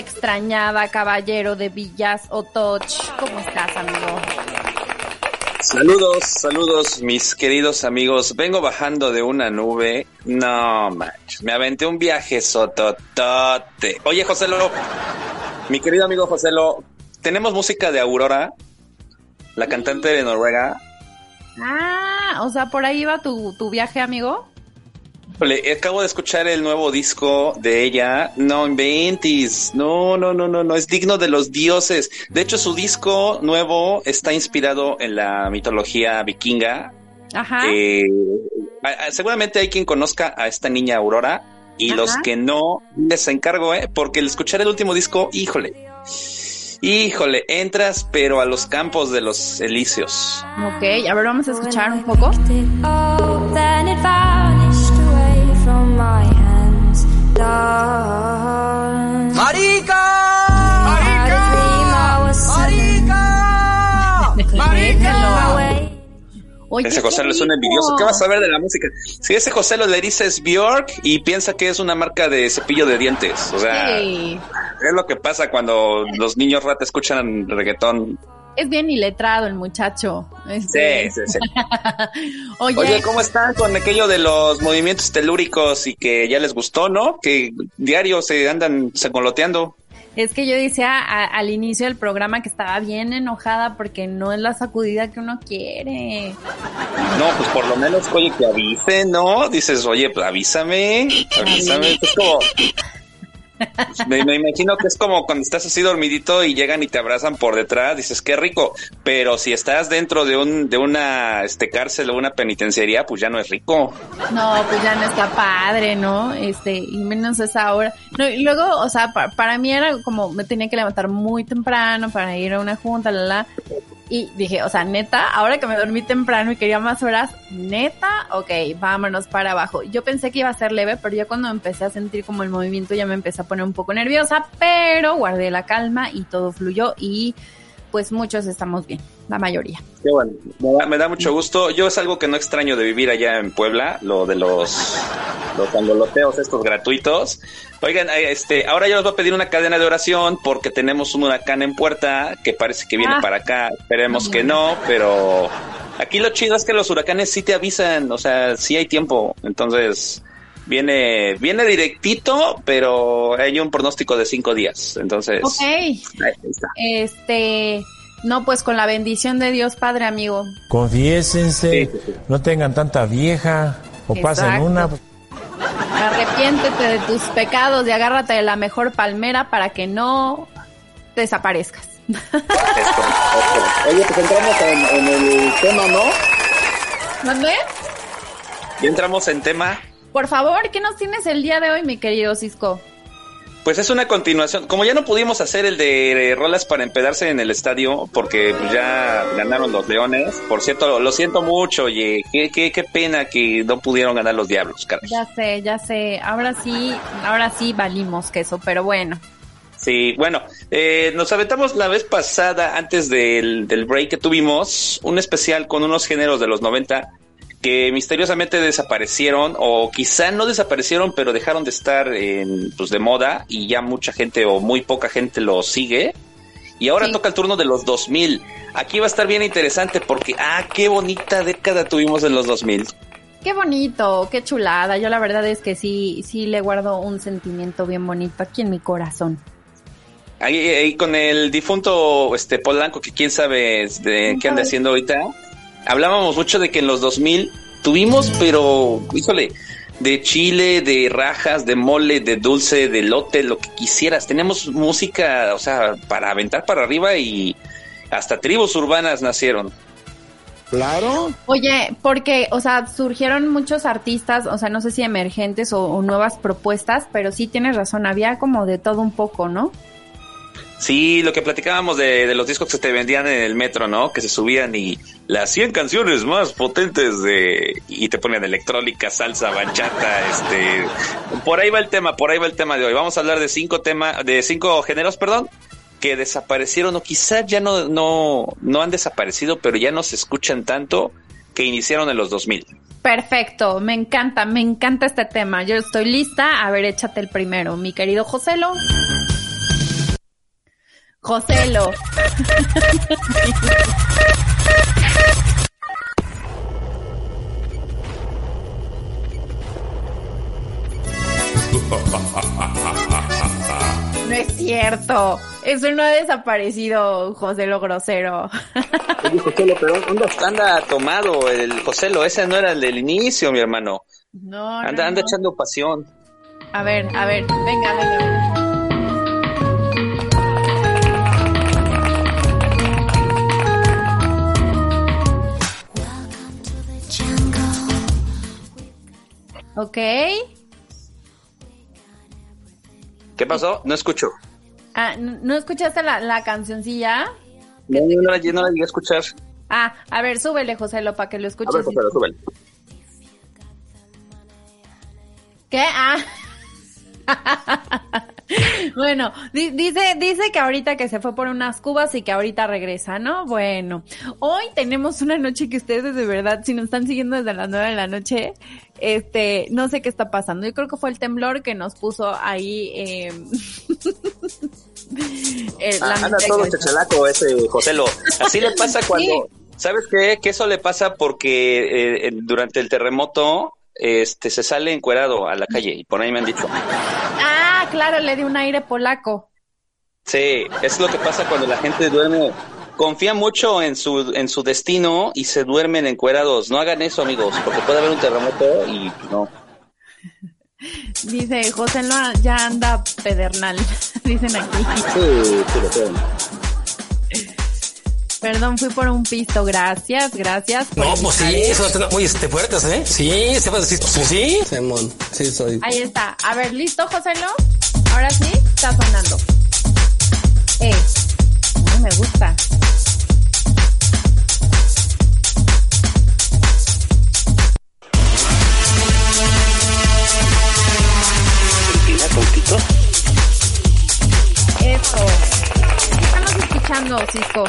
extrañaba, caballero de Villas Otoch. ¿Cómo estás, amigo? Saludos, saludos, mis queridos amigos. Vengo bajando de una nube. No, manches, me aventé un viaje sototote. Oye, Joselo, mi querido amigo Joselo, tenemos música de Aurora, la cantante de Noruega. Ah, o sea, por ahí va tu, tu viaje, amigo. Le acabo de escuchar el nuevo disco de ella. No inventes. No, no, no, no, no. Es digno de los dioses. De hecho, su disco nuevo está inspirado en la mitología vikinga. Ajá. Eh, seguramente hay quien conozca a esta niña Aurora y los que no les encargo, ¿eh? Porque el escuchar el último disco, híjole. Híjole, entras pero a los campos de los elíseos. Ok, a ver, vamos a escuchar un poco. ¡Marica! ¡Marica! ¡Marica! ¡Marica! Oye, ese José lo es un envidioso. ¿Qué vas a ver de la música? Si ese José lo le dices Bjork y piensa que es una marca de cepillo de dientes. O sea, es lo que pasa cuando los niños rata escuchan reggaetón es bien iletrado el muchacho. Este. Sí, sí, sí. Oye, ¿cómo están con aquello de los movimientos telúricos y que ya les gustó, no? Que diario se andan secoloteando. Es que yo decía al inicio del programa que estaba bien enojada porque no es la sacudida que uno quiere. No, pues por lo menos, oye, que avise, ¿no? Dices, oye, pues avísame, avísame. Es como, me, imagino que es como cuando estás así dormidito y llegan y te abrazan por detrás, dices qué rico, pero si estás dentro de un de una este cárcel o una penitenciaría, pues ya no es rico. No, pues ya no está padre, ¿no? Este, y menos esa hora. No, y luego, o sea, para mí era como me tenía que levantar muy temprano para ir a una junta, la la y dije, o sea, neta, ahora que me dormí temprano y quería más horas, neta, ok, vámonos para abajo. Yo pensé que iba a ser leve, pero ya cuando empecé a sentir como el movimiento ya me empecé a poner un poco nerviosa, pero guardé la calma y todo fluyó y pues muchos estamos bien, la mayoría. Qué bueno, me da, mucho gusto. Yo es algo que no extraño de vivir allá en Puebla, lo de los, los angoloteos estos gratuitos. Oigan, eh, este, ahora yo les voy a pedir una cadena de oración porque tenemos un huracán en puerta que parece que viene ah. para acá. Esperemos que no, pero aquí lo chido es que los huracanes sí te avisan, o sea, sí hay tiempo. Entonces, viene, viene directito, pero hay un pronóstico de cinco días. Entonces, ok. Este, no, pues con la bendición de Dios Padre, amigo. Confiésense, no tengan tanta vieja o pasen una. Arrepiéntete de tus pecados y agárrate de la mejor palmera para que no desaparezcas. Oye, pues entramos en, el tema, ¿no? ¿Dónde? Y entramos en tema. Por favor, ¿qué nos tienes el día de hoy, mi querido Cisco? Pues es una continuación. Como ya no pudimos hacer el de rolas para empedarse en el estadio, porque ya ganaron los Leones. Por cierto, lo siento mucho, oye, qué, qué, qué pena que no pudieron ganar los Diablos, caray. Ya sé, ya sé. Ahora sí, ahora sí valimos queso, pero bueno. Sí, bueno, eh, nos aventamos la vez pasada, antes del, del break que tuvimos, un especial con unos géneros de los 90 que misteriosamente desaparecieron o quizá no desaparecieron pero dejaron de estar en, pues de moda y ya mucha gente o muy poca gente lo sigue. Y ahora toca el turno de los 2000. Aquí va a estar bien interesante porque, ah, qué bonita década tuvimos en los 2000. Qué bonito, qué chulada. Yo la verdad es que sí, sí le guardo un sentimiento bien bonito aquí en mi corazón. Ahí, con el difunto este Polanco, que quién sabe de qué anda haciendo ahorita hablábamos mucho de que en los 2000 tuvimos, pero, híjole, de chile, de rajas, de mole, de dulce, de lote, lo que quisieras. Tenemos música, o sea, para aventar para arriba y hasta tribus urbanas nacieron. Claro. Oye, porque, o sea, surgieron muchos artistas, o sea, no sé si emergentes o, o nuevas propuestas, pero sí tienes razón, había como de todo un poco, ¿no? Sí, lo que platicábamos de, los discos que te vendían en el metro, ¿no? Que se subían y las 100 canciones más potentes de... Y te ponían electrónica, salsa, bachata, este... Por ahí va el tema, por ahí va el tema de hoy. Vamos a hablar de cinco temas, de cinco géneros, perdón, que desaparecieron o quizás ya no, no, no han desaparecido, pero ya no se escuchan tanto que iniciaron en los 2000. Perfecto, me encanta, me encanta este tema. Yo estoy lista. A ver, échate el primero, mi querido Joselo. Joselo. No es cierto. Eso no ha desaparecido, José lo grosero. Oye, pero anda, anda tomado el Joselo. Ese no era el del inicio, mi hermano. No, Anda, no, anda no. echando pasión. A ver, a ver, venga, venga, venga. Ok. ¿Qué pasó? No escucho. Ah, ¿no escuchaste la, la cancioncilla? No, no, la, no la llegué a escuchar. Ah, a ver, súbele, Joselo, para que lo A escuches. ver, Joselo, súbele. ¿Qué? Ah. bueno, di- dice, dice que ahorita que se fue por unas cubas y que ahorita regresa, ¿no? Bueno, hoy tenemos una noche que ustedes de verdad, si nos están siguiendo desde las nueve de la noche, este, no sé qué está pasando. Yo creo que fue el temblor que nos puso ahí, eh, la Ah, anda todo chachalaco ese Joselo. Así le pasa cuando... ¿Sabes qué? Que eso le pasa porque eh, durante el terremoto este se sale encuerado a la calle y por ahí me han dicho. Ah, claro, le di un aire polaco. Sí, es lo que pasa cuando la gente duerme. Confía mucho en su en su destino y se duermen encuerados. No hagan eso, amigos, porque puede haber un terremoto y no. Dice, José no, ya anda pedernal, dicen aquí. Sí, sí, lo creo. Perdón, fui por un pisto. Gracias, gracias. No, pues sí, invitarme. eso muy este, fuertes, ¿eh? Sí, se va a decir, pues sí. Simón, sí soy. Ahí está. A ver, ¿listo, Joselo? Ahora sí, está sonando. Eh, me gusta. Eso. ¿Qué estamos escuchando, Cisco?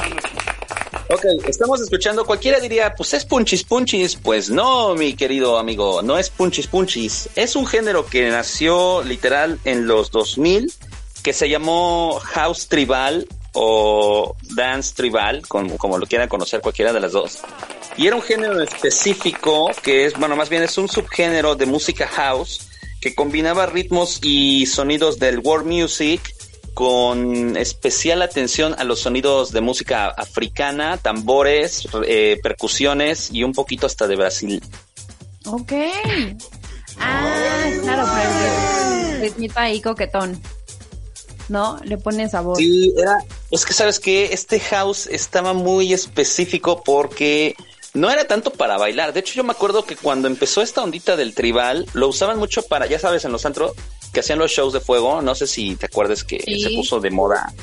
Ok, estamos escuchando, cualquiera diría, pues es punchis punchis. Pues no, mi querido amigo, no es punchis punchis. Es un género que nació literal en los 2000, que se llamó House Tribal o Dance Tribal, como, como lo quieran conocer cualquiera de las dos. Y era un género específico que es, bueno, más bien es un subgénero de música house que combinaba ritmos y sonidos del world music con especial atención a los sonidos de música africana, tambores, eh, percusiones y un poquito hasta de Brasil. Ok. Ah, claro, pero el ritmito ahí coquetón. ¿No? Le pone sabor. Sí, era, es que sabes que este house estaba muy específico porque no era tanto para bailar. De hecho, yo me acuerdo que cuando empezó esta ondita del tribal, lo usaban mucho para, ya sabes, en los antros que hacían los shows de fuego. No sé si te acuerdas que Sí. se puso de moda.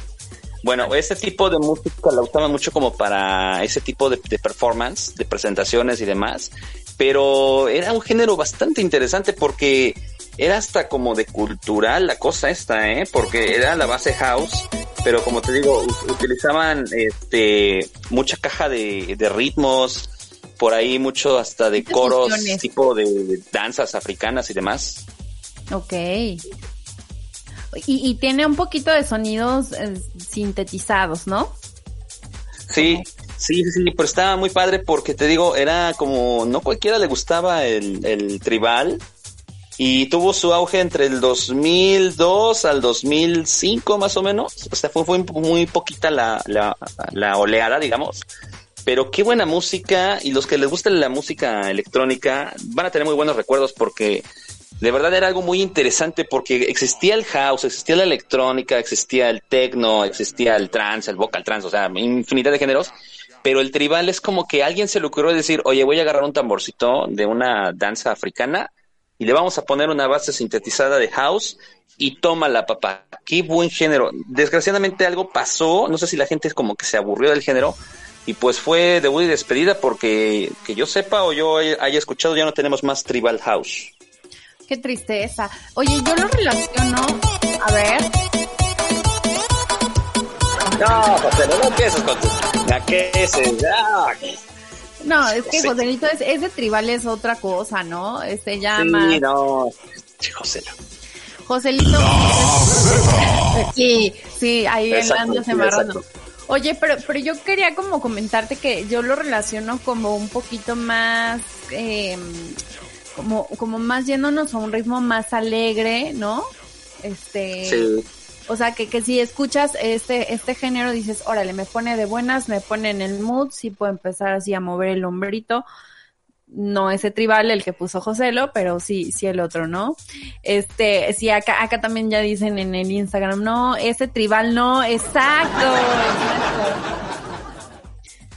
Bueno, ese tipo de música la usaban mucho como para ese tipo de, de performance, de presentaciones y demás. Pero era un género bastante interesante porque era hasta como de cultural la cosa esta, ¿eh? Porque era la base house, pero como te digo, utilizaban este mucha caja de, de ritmos, por ahí mucho hasta de coros, tipo de, danzas africanas y demás. Ok. Y, y tiene un poquito de sonidos eh, sintetizados, ¿no? Sí, sí, sí, sí, pero estaba muy padre porque te digo, era como, no cualquiera le gustaba el, el tribal y tuvo su auge entre el 2002 al 2005 más o menos, o sea, fue, fue muy poquita la, la, oleada, digamos. Pero qué buena música y los que les gusta la música electrónica van a tener muy buenos recuerdos porque de verdad era algo muy interesante porque existía el house, existía la electrónica, existía el techno, existía el trance, el vocal trance, o sea, infinidad de géneros. Pero el tribal es como que alguien se le ocurrió decir, oye, voy a agarrar un tamborcito de una danza africana y le vamos a poner una base sintetizada de house y tómala, papá. Qué buen género. Desgraciadamente algo pasó, no sé si la gente es como que se aburrió del género y pues fue debut y despedida porque que yo sepa o yo haya escuchado ya no tenemos más tribal house. Qué tristeza. Oye, yo lo relaciono. A ver. No, José, no empieces con tus... ¿A qué se da? No, es que. Joselito es, es de tribal, es otra cosa, ¿no? Este ya Sí, más. no. Joselito. Sí, sí, ahí embarrando. exacto. Oye, pero, pero yo quería como comentarte que yo lo relaciono como un poquito más, eh, como, como más yéndonos a un ritmo más alegre, ¿no? Este, Sí. O sea, que, que si escuchas este, este género dices, órale, me pone de buenas, me pone en el mood, sí puedo empezar así a mover el hombrito. No ese tribal, el que puso Joselo, pero sí, sí el otro, ¿no? Este, sí, acá, acá también ya dicen en el Instagram, no, ese tribal no, exacto.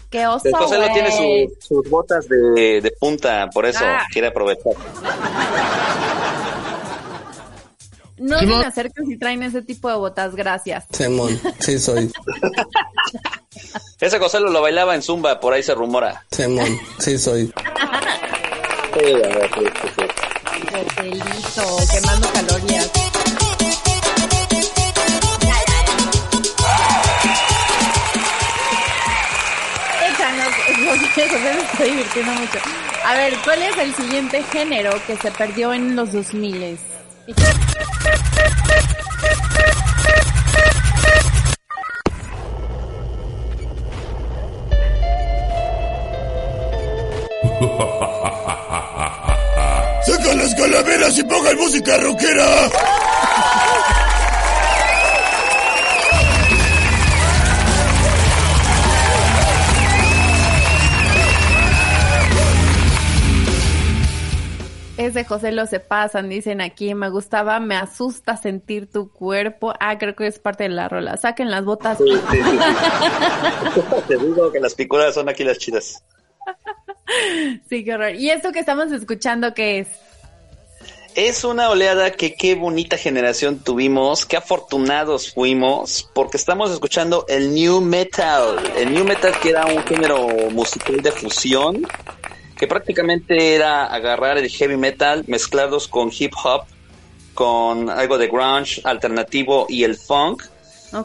Qué oso, El José lo güey. tiene su- sus botas de, de punta, por eso Ah. quiere aprovechar. No se me acerquen si traen ese tipo de botas, gracias. Simón, sí soy. Ese José lo, bailaba en Zumba, por ahí se rumora. Simón, sí soy. Sí, a ver, sí, sí, sí. Joselito, quemando calorías. Me está divirtiendo mucho. A ver, ¿cuál es el siguiente género que se perdió en los 2000? ¡Saca las calaveras y pongan música rockera! Ese José lo se pasan, dicen aquí. Me gustaba, me asusta sentir tu cuerpo. Ah, creo que es parte de la rola. Saquen las botas. Sí, sí, sí, sí. Te digo que las picuras son aquí las chidas. Sí, qué horror. ¿Y esto que estamos escuchando qué es? Es una oleada que qué bonita generación tuvimos, qué afortunados fuimos, porque estamos escuchando el new metal. El new metal que era un género musical de fusión, que prácticamente era agarrar el heavy metal, mezclarlos con hip hop, con algo de grunge alternativo y el funk.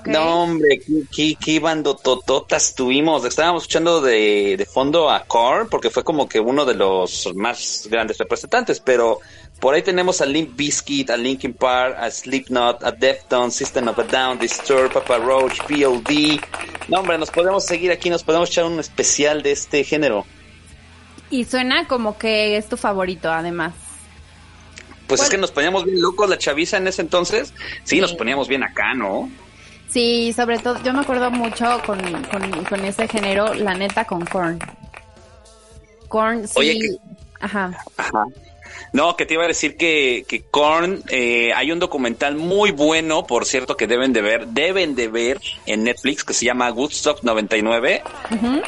No, hombre, qué, qué, qué bandotototas tuvimos. Estábamos escuchando de, de fondo a Korn, porque fue como que uno de los más grandes representantes, pero por ahí tenemos a Limp Bizkit, a Linkin Park, a Slipknot, a Deftones, System of a Down, Disturbed, Papa Roach, B.O.D. No, hombre, nos podemos seguir aquí, nos podemos echar un especial de este género. Y suena como que es tu favorito, además. Pues es que nos poníamos bien locos la chaviza en ese entonces. Sí, nos poníamos bien acá, ¿no? Sí, sobre todo, yo me acuerdo mucho con, con, con ese género, la neta, con Korn. Korn, sí. Oye, que- Ajá. Ajá. No, que te iba a decir que, que Korn, eh, hay un documental muy bueno, por cierto, que deben de ver, deben de ver en Netflix, que se llama Woodstock 99.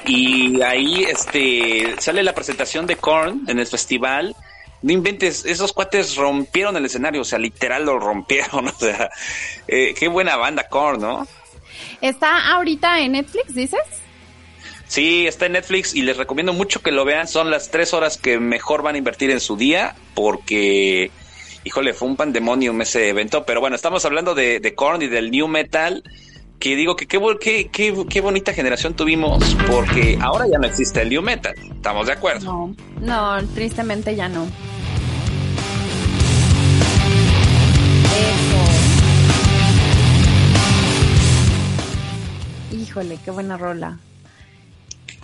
Y ahí este sale la presentación de Korn en el festival. No inventes, esos cuates rompieron el escenario, o sea, literal lo rompieron, o sea, eh, qué buena banda Korn, ¿no? ¿Está ahorita en Netflix, dices? Sí, está en Netflix y les recomiendo mucho que lo vean. Son las tres horas que mejor van a invertir en su día porque, híjole, fue un pandemonium ese evento. Pero bueno, estamos hablando de, de Korn y del New Metal. Que digo que qué, qué, qué, qué bonita generación tuvimos porque ahora ya no existe el New Metal. ¿Estamos de acuerdo? No, no, tristemente ya no. Híjole, qué buena rola.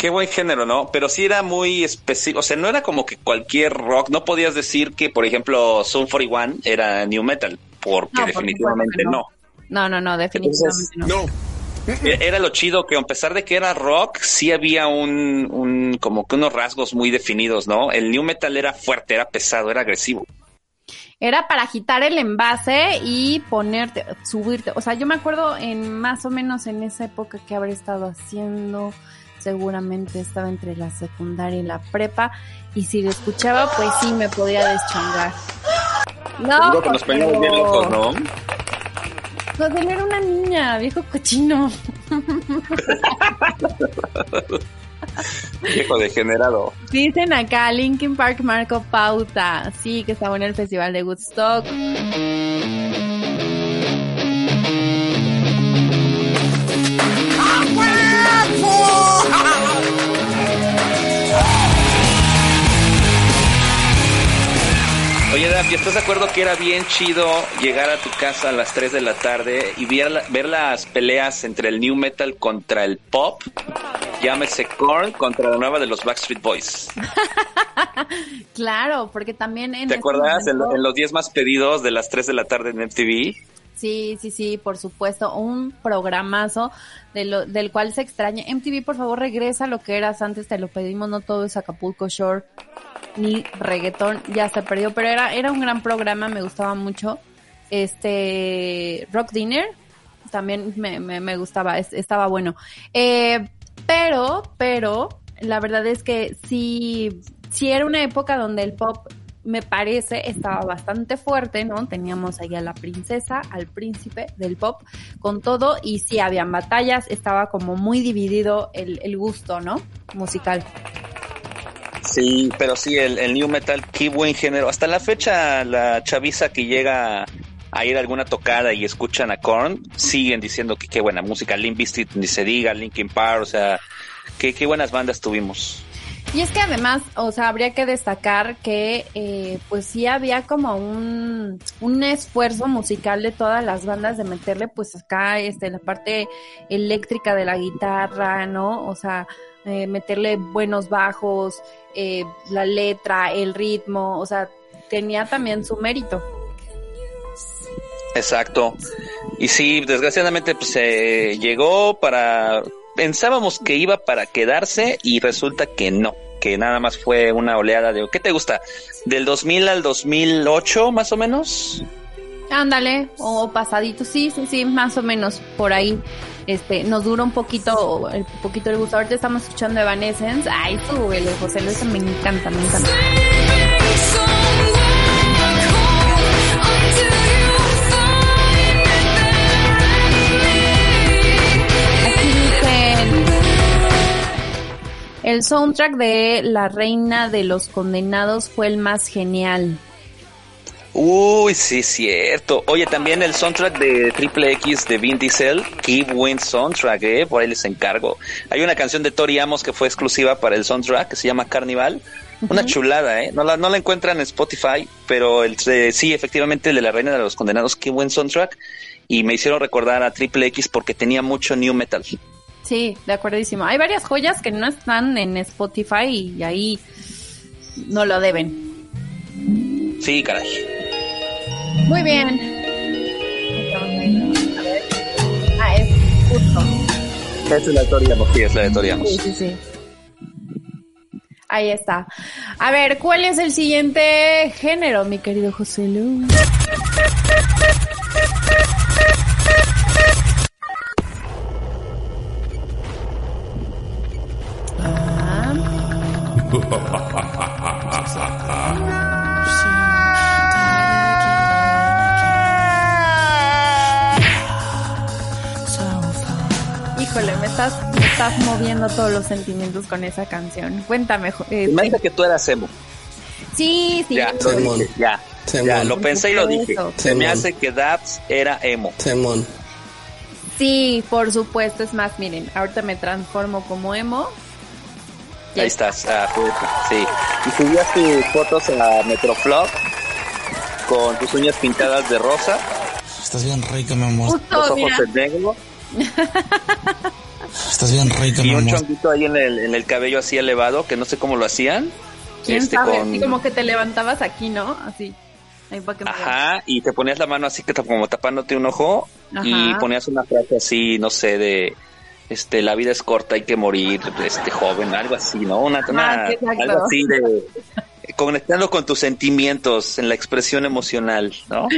Qué buen género, ¿no? Pero sí era muy específico. O sea, no era como que cualquier rock. No podías decir que, por ejemplo, Sun 41 era New Metal porque No, definitivamente no. No, no, no, definitivamente no. E- Era lo chido que a pesar de que era rock, sí había un, un como que unos rasgos muy definidos, ¿no? El new metal era fuerte, era pesado, era agresivo. Era para agitar el envase y ponerte, subirte. O sea, yo me acuerdo en más o menos en esa época que habré estado haciendo. Seguramente estaba entre la secundaria y la prepa. Y si lo escuchaba, pues sí me podía deschongar. No, Digo que nos poníamos bien locos, ¿no? José era una niña, viejo cochino. Viejo degenerado. Dicen acá, Linkin Park Marco Pauta. Sí, que estaba en el festival de Woodstock. Era, ¿estás de acuerdo que era bien chido llegar a tu casa a las 3 de la tarde y ver, la- ver las peleas entre el new metal contra el pop? Llámese Korn contra la nueva de los Backstreet Boys. Claro, porque también en ¿Te acuerdas? En, momento- en los 10 más pedidos de las 3 de la tarde en MTV. Sí, sí, sí, por supuesto, un programazo de lo, del cual se extraña. MTV, por favor, regresa a lo que eras antes, te lo pedimos, no todo es Acapulco Shore ni reggaetón, ya se perdió, pero era, era un gran programa, me gustaba mucho. Este, Rock Dinner, también me, me, me gustaba, es- estaba bueno. Eh, pero, pero, la verdad es que sí, sí era una época donde el pop me parece estaba bastante fuerte, ¿no? Teníamos ahí a la princesa, al príncipe del pop, con todo, y sí habían batallas, estaba como muy dividido el, el gusto, ¿no? Musical. Sí, pero sí, el, new metal, qué buen género. Hasta la fecha, la chaviza que llega a ir a alguna tocada y escuchan a Korn, siguen diciendo que qué buena música. Limp Bizkit ni se diga, Linkin Park, o sea, qué, qué buenas bandas tuvimos. Y es que además, o sea, habría que destacar que eh, pues sí había como un, un esfuerzo musical de todas las bandas de meterle pues acá este la parte eléctrica de la guitarra, ¿no? O sea, eh, meterle buenos bajos, eh, la letra, el ritmo, o sea, tenía también su mérito. Exacto. Y sí, desgraciadamente pues eh, llegó para... Pensábamos que iba para quedarse y resulta que no, que nada más fue una oleada de... ¿Qué te gusta? ¿Del 2000 al 2008 más o menos? Ándale, o pasadito, sí, sí, sí, más o menos por ahí. Este, nos dura un poquito, el poquito el gusto. Ahorita estamos escuchando Evanescence. Ay, súbele, José Luis, me encanta, me encanta. El soundtrack de La Reina de los Condenados fue el más genial. Uy, sí, cierto. Oye, también el soundtrack de Triple X de Vin Diesel, qué buen soundtrack, eh, por ahí les encargo. Hay una canción de Tori Amos que fue exclusiva para el soundtrack, que se llama Carnival. Una chulada, eh. No la, no la encuentran en Spotify, pero el, eh, sí, efectivamente, el de la Reina de los Condenados, qué buen soundtrack. Y me hicieron recordar a Triple X porque tenía mucho new metal. Sí, de acuerdísimo. Hay varias joyas que no están en Spotify y ahí no lo deben. Sí, caray. Muy bien. Ah, es justo. Esa es la de Tori Amos, sí, es la de. Sí, sí, sí. Ahí está. A ver, ¿cuál es el siguiente género, mi querido José Luis? Híjole, me estás, me estás moviendo todos los sentimientos con esa canción. Cuéntame, eh, Me dice que tú eras emo. sí, sí. Ya, lo dije, ya. Lo pensé y lo dije. Se me hace que Dabs era emo. Simón. Sí, por supuesto. Es más, miren, ahorita me transformo como emo. Ya Ahí estás, ah, pues, sí. Y subías tus fotos a Metroflog con tus uñas pintadas de rosa, Estás bien rica, mi amor. los Justo, ojos mira. en negro Estás bien rica, y un amor. chonguito ahí en el, en el cabello así elevado, que no sé cómo lo hacían. ¿Quién Este, sabe? con- Así como que te levantabas aquí, ¿no? Así. Ahí para que me Ajá, y te ponías la mano así que como tapándote un ojo y ponías una frase así, no sé, de este la vida es corta, hay que morir, este joven, algo así, ¿no? Una, una- sí, exacto. algo así de conectando con tus sentimientos en la expresión emocional, ¿no?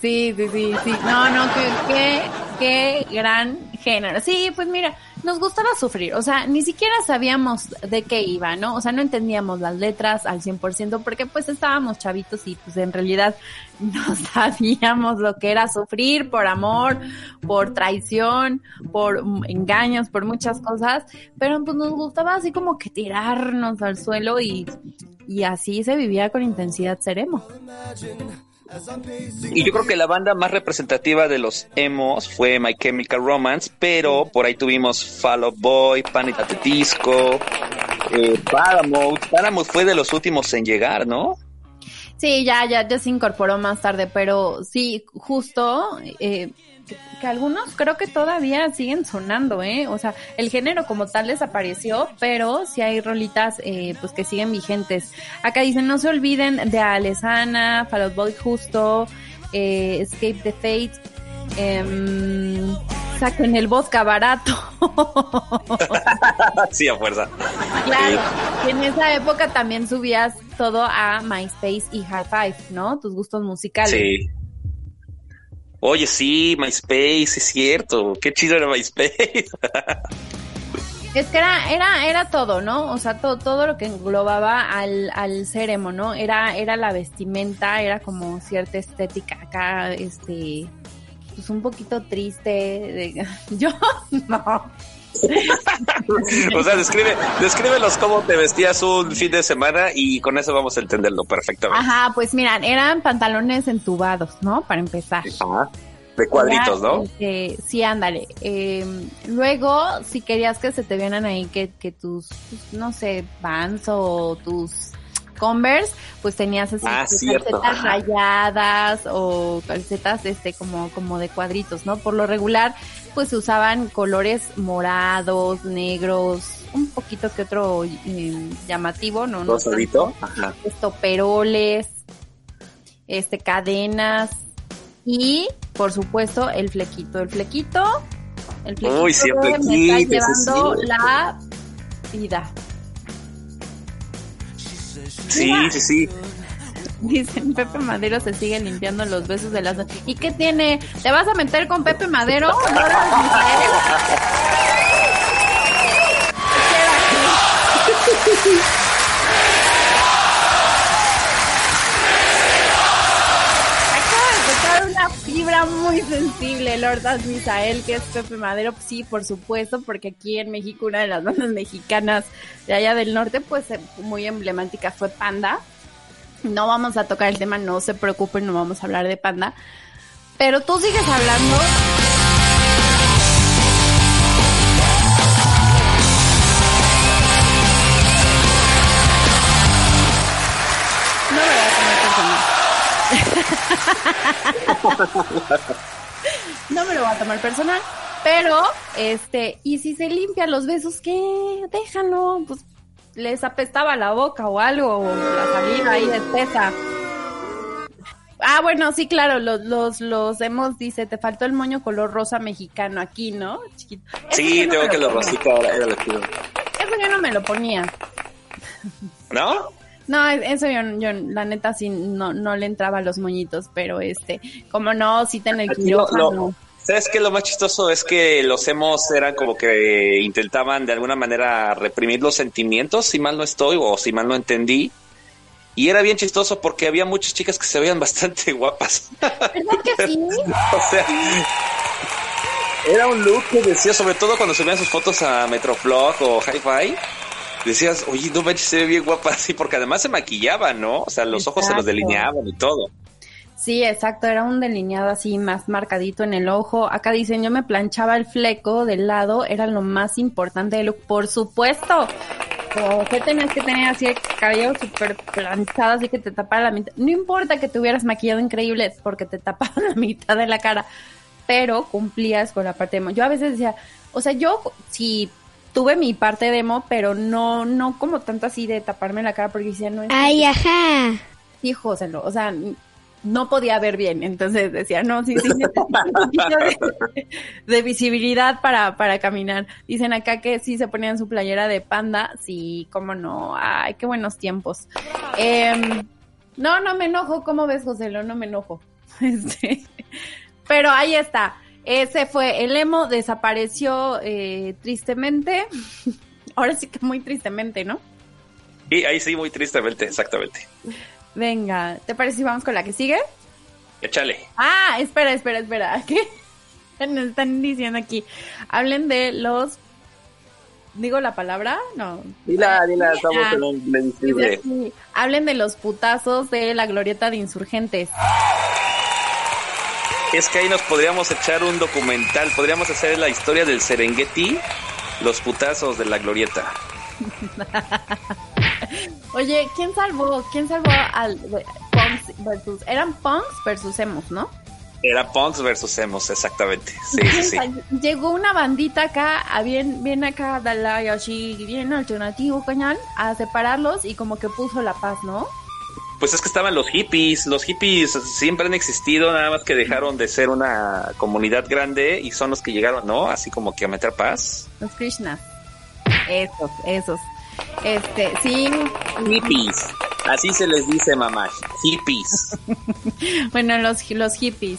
Sí, sí, sí, sí. No, no, qué, qué, qué gran género. Sí, pues mira, nos gustaba sufrir. O sea, ni siquiera sabíamos de qué iba, ¿no? O sea, no entendíamos las letras al 100% porque pues estábamos chavitos y pues en realidad no sabíamos lo que era sufrir por amor, por traición, por engaños, por muchas cosas. Pero pues nos gustaba así como que tirarnos al suelo y, y así se vivía con intensidad seremo. Y yo creo que la banda más representativa de los emos fue My Chemical Romance, pero por ahí tuvimos Fall Out Boy, Panic at the Disco, eh, Paramount. Paramount fue de los últimos en llegar, ¿no? Sí, ya, ya, ya se incorporó más tarde, pero sí, justo, eh, que, que algunos creo que todavía siguen sonando, ¿eh? O sea, el género como tal desapareció, pero sí hay rolitas, eh, pues que siguen vigentes. Acá dicen, no se olviden de Alesana, Fall Out Boy Justo, eh, Escape the Fate, em, saquen el vodka barato. sí, a fuerza. Claro, y en esa época también subías todo a MySpace y High Five, ¿no? Tus gustos musicales. Sí. Oye, sí, MySpace, es cierto. Qué chido era MySpace. Es que era, era, era todo, ¿no? O sea, todo, todo lo que englobaba al, al ser emo, ¿no? Era, era la vestimenta, era como cierta estética acá, este, pues un poquito triste. yo, no. o sea, describe, descríbelos cómo te vestías un fin de semana y con eso vamos a entenderlo perfectamente. Ajá, pues miran, eran pantalones entubados, ¿no? Para empezar. Ajá. De cuadritos, ¿no? este, sí, ándale. Eh, luego, si querías que se te vieran ahí que, que tus, tus, no sé, Vans o tus Converse, pues tenías así Ah, calcetas rayadas o calcetas este como, como de cuadritos, ¿no? Por lo regular, pues se usaban colores morados, negros, un poquito que otro eh, llamativo, ¿no? no Rosadito. Ajá. estoperoles, este, cadenas y, por supuesto, el flequito. El flequito, el flequito Uy, sí, el me está llevando sí. la vida. Sí, sí, sí. Dicen, Pepe Madero se sigue limpiando los besos de las... ¿Y qué tiene? ¿Te vas a meter con Pepe Madero? No, fibra muy sensible, Lord Misael, que es Pepe Madero. Sí, por supuesto, porque aquí en México una de las bandas mexicanas de allá del norte, pues eh, muy emblemática fue Panda. No vamos a tocar el tema, no se preocupen, no vamos a hablar de Panda. Pero tú sigues hablando. No me voy a tomar personal. no me lo voy a tomar personal. Pero, este, y si se limpia los besos, ¿qué? Déjalo, pues les apestaba la boca o algo, o la saliva ahí espesa. Ah, bueno, sí, claro, los, los, los hemos, dice, te faltó el moño color rosa mexicano aquí, ¿no? Chiquito. Sí, no tengo que lo rosita era, era lo chido. Eso yo no me lo ponía. ¿No? No, eso yo, yo la neta sí no, no le entraba a los moñitos, pero este, como no, sí ten el Aquí lo- quirófano. ¿Sabes qué? Lo más chistoso es que los hemos eran como que intentaban de alguna manera reprimir los sentimientos, si mal no estoy o si mal no entendí. Y era bien chistoso porque había muchas chicas que se veían bastante guapas. ¿Verdad que sí? o sea, era un look que decía, sobre todo cuando subían sus fotos a Metroflog o Hi-Fi, decías, oye, no manches, se ve bien guapa así, porque además se maquillaba, ¿no? O sea, los ojos se los delineaban y todo. Sí, exacto, era un delineado así más marcadito en el ojo. Acá dicen, yo me planchaba el fleco del lado, era lo más importante del look, por supuesto. O que tenías que tener así el cabello súper planchado, así que te tapara la mitad. No importa que te hubieras maquillado increíble porque te tapaba la mitad de la cara, pero cumplías con la parte de emo. Yo a veces decía, o sea, yo sí tuve mi parte demo, pero no, no como tanto así de taparme la cara porque decía, no es Ay, ajá. hijos, o sea, no podía ver bien, entonces decía, no, sí, sí, de, visibilidad para, para caminar. Dicen acá que sí se ponían su playera de panda, sí, cómo no, ay, qué buenos tiempos. Em, no, no me enojo, ¿cómo ves, Joselo? No me enojo. Este, pero ahí está, ese fue el emo, desapareció eh, tristemente, ahora sí que muy tristemente, ¿no? Y ahí sí, muy tristemente, exactamente. Venga, ¿te parece si vamos con la que sigue? Échale. Ah, espera, espera, espera. ¿Qué? Nos están diciendo aquí. Hablen de los. ¿Digo la palabra? No. Dila, dila, estamos Ah, en un Hablen de los putazos de la glorieta de insurgentes. Es que ahí nos podríamos echar un documental, podríamos hacer la historia del Serengeti, los putazos de la glorieta. Oye, ¿quién salvó? ¿Quién salvó al. punks versus, eran punks versus emos, ¿no? Era punks versus emos, exactamente. Sí, sí, sí. Llegó una bandita acá, a bien, bien acá, Dalai, así, bien alternativo, cañal, a separarlos y como que puso la paz, ¿no? Pues es que estaban los hippies, los hippies siempre han existido, nada más que dejaron de ser una comunidad grande y son los que llegaron, ¿no? Así como que a meter paz. Los Krishnas. Esos, esos. Este, sí. Hippies. Así se les dice, mamá. Hippies. bueno, los, los hippies.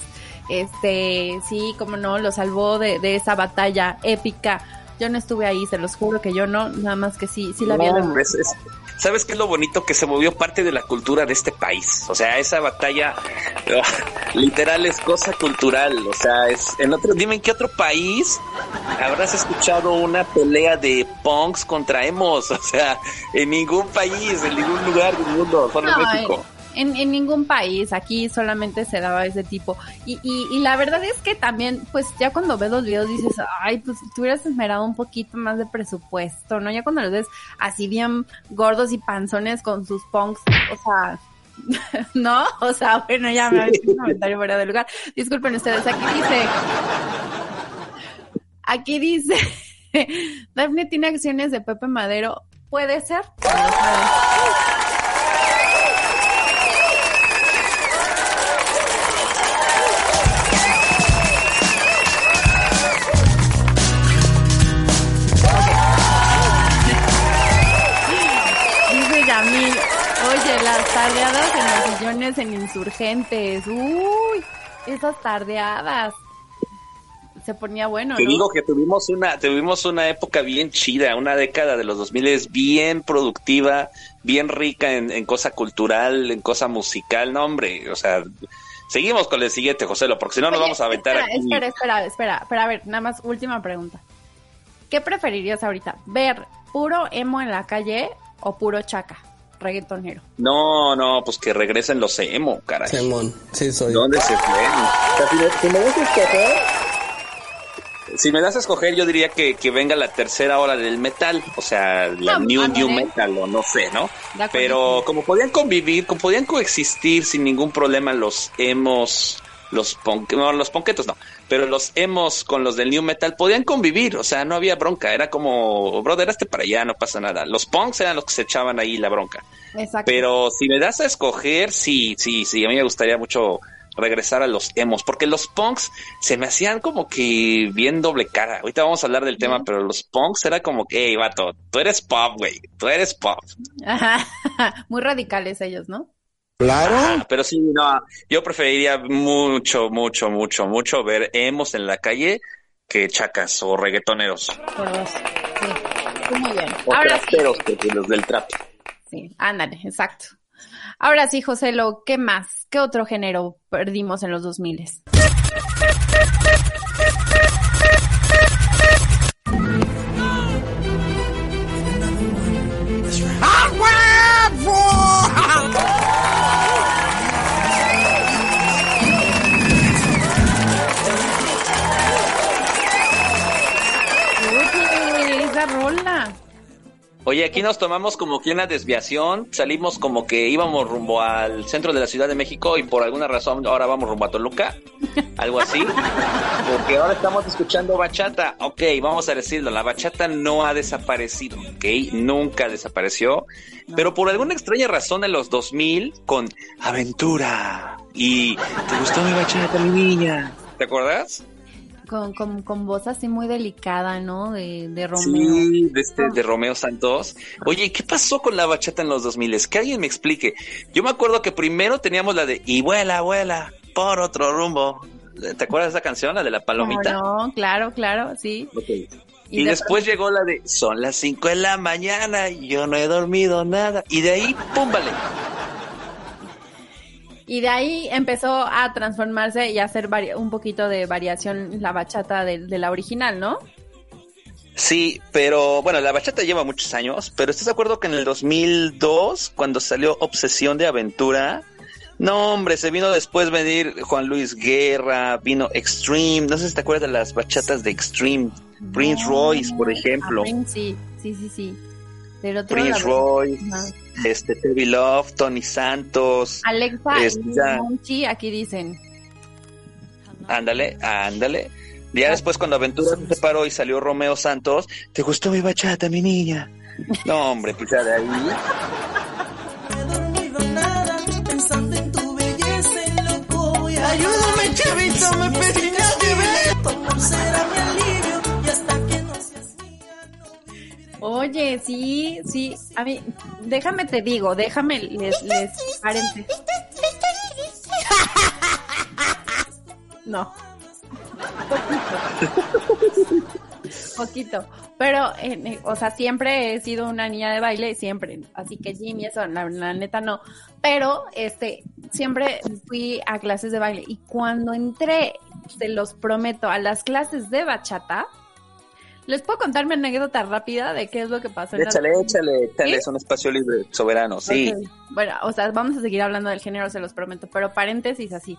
Este, sí, como no, lo salvó de, de esa batalla épica. Yo no estuve ahí, se los juro que yo no, nada más que sí, sí la vi. Es, ¿Sabes qué es lo bonito? Que se movió parte de la cultura de este país. O sea, esa batalla literal es cosa cultural. O sea, es en otro, dime en qué otro país habrás escuchado una pelea de punks contra emos. O sea, en ningún país, en ningún lugar del mundo, solo no, en México. En, en, ningún país, aquí solamente se daba ese tipo. Y, y, y, la verdad es que también, pues ya cuando ves los videos dices, ay, pues tú hubieras esmerado un poquito más de presupuesto, ¿no? Ya cuando los ves así bien gordos y panzones con sus punks, o sea, ¿no? O sea, bueno, ya me hecho un comentario fuera de lugar. Disculpen ustedes, aquí dice, aquí dice, Daphne tiene acciones de Pepe Madero, puede ser, Oye, en insurgentes. Uy, esas tardeadas. Se ponía bueno, Te ¿no? digo que tuvimos una, tuvimos una época bien chida, una década de los 2000 es bien productiva, bien rica en, en cosa cultural, en cosa musical, no hombre, o sea, seguimos con el siguiente, Joselo, porque si no nos Oye, vamos a aventar espera, aquí. Espera, espera, espera, espera, a ver, nada más, última pregunta. ¿Qué preferirías ahorita? ¿Ver puro emo en la calle o puro chaca? Reggaetonero. No, no, pues que regresen los emo, caray. Simón, sí soy. ¿Dónde se fue? Si, me, si, me, das a escoger, si me das a escoger, yo diría que, que venga la tercera hora del metal, o sea, la No, new, new metal, o no sé, ¿no? Pero como podían convivir, como podían coexistir sin ningún problema los emos, los punk, no, los ponquetos no, pero los emos con los del new metal podían convivir, o sea, no había bronca, era como, brother, hazte para allá, no pasa nada. Los punks eran los que se echaban ahí la bronca. Exacto. Pero si me das a escoger, sí, sí, sí, a mí me gustaría mucho regresar a los emos, porque los punks se me hacían como que bien doble cara. Ahorita vamos a hablar del tema, pero los punks era como que, hey, vato, tú eres pop, güey, tú eres pop. Ajá. Muy radicales ellos, ¿no? Claro. Ah, pero sí, no, yo preferiría mucho, mucho, mucho, mucho ver emos en la calle que chacas o reggaetoneros. Por dos. Sí. Muy bien. O Ahora sí. porque los del trap. Sí, ándale, exacto. Ahora sí, José, lo ¿qué más? ¿Qué otro género perdimos en los 2000? Rola. Oye, aquí nos tomamos como que una desviación, salimos como que íbamos rumbo al centro de la Ciudad de México y por alguna razón ahora vamos rumbo a Toluca, algo así, porque ahora estamos escuchando bachata, ok, vamos a decirlo, la bachata no ha desaparecido, ok, nunca desapareció, pero por alguna extraña razón en los 2000 con Aventura y ¿te gustó mi bachata, mi niña? ¿Te acuerdas? Con, con, con voz así muy delicada, ¿no? De, de Romeo. Sí, de, este, de Romeo Santos. Oye, ¿qué pasó con la bachata en los 2000? Que alguien me explique. Yo me acuerdo que primero teníamos la de Y vuela, vuela, por otro rumbo. ¿Te acuerdas de esa canción, la de la palomita? No, claro, claro, sí. Okay. Y, y de después pronto... llegó la de Son las 5 de la mañana y yo no he dormido nada. Y de ahí, ¡pum! Y de ahí empezó a transformarse y a hacer un poquito de variación la bachata de, de, la original, ¿no? Sí, pero bueno, la bachata lleva muchos años, pero ¿estás de acuerdo que en el 2002, cuando salió Obsesión de Aventura, no, hombre, se vino después venir Juan Luis Guerra, vino Extreme, no sé si te acuerdas de las bachatas de Extreme, Prince no, Royce, por ejemplo. Sí, sí, sí, sí. Del otro Prince lado. Royce, Ajá. este, Tevi Love, Tony Santos. Alexa Es- y ya. Monchi aquí dicen. Ándale, ándale. Ya después cuando Aventura se separó y salió Romeo Santos, ¿te gustó mi bachata, mi niña? No, hombre, pues ya de ahí. Ayúdame, chavito, me pedí nadie ve. Tu amor será mi alivio Oye, sí, sí. A mí, déjame te digo, déjame les, les paréntesis. No. Poquito. Poquito. Pero, eh, o sea, siempre he sido una niña de baile, siempre. Así que Jimmy, eso, la, la neta no. Pero, este, siempre fui a clases de baile. Y cuando entré, se los prometo, a las clases de bachata, les puedo contar mi anécdota rápida de qué es lo que pasó en Échale, échale, échale, ¿Sí? es un espacio libre, soberano, sí. Bueno, o sea, vamos a seguir hablando del género, se los prometo, pero paréntesis así.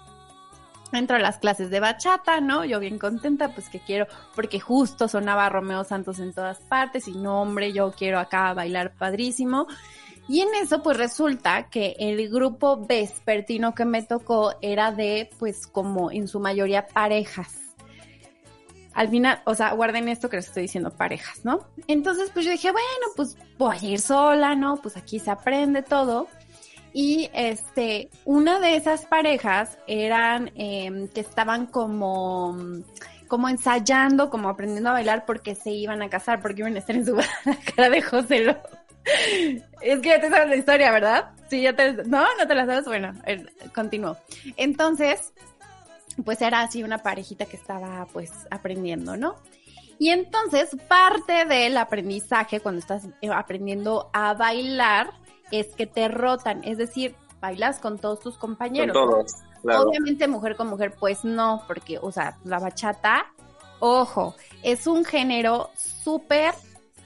Entro a las clases de bachata, ¿no? Yo bien contenta, pues que quiero, porque justo sonaba Romeo Santos en todas partes y no, hombre, yo quiero acá bailar padrísimo. Y en eso, pues resulta que el grupo vespertino que me tocó era de, pues como en su mayoría parejas. Al final, o sea, guarden esto que les estoy diciendo, parejas, ¿no? Entonces, pues yo dije, bueno, pues voy a ir sola, ¿no? Pues aquí se aprende todo. Y este, una de esas parejas eran em, que estaban como, como ensayando, como aprendiendo a bailar porque se iban a casar, porque iban a estar en su cara de José Lo. Es que ya te sabes la historia, ¿verdad? Sí, ya te, no, no te la sabes. Bueno, eh, continúo. Entonces, pues era así una parejita que estaba pues aprendiendo, ¿no? Y entonces parte del aprendizaje cuando estás eh, aprendiendo a bailar es que te rotan, es decir, bailas con todos tus Con compañeros. todos, claro. Obviamente mujer con mujer, pues no, porque, o sea, la bachata, ojo, es un género súper,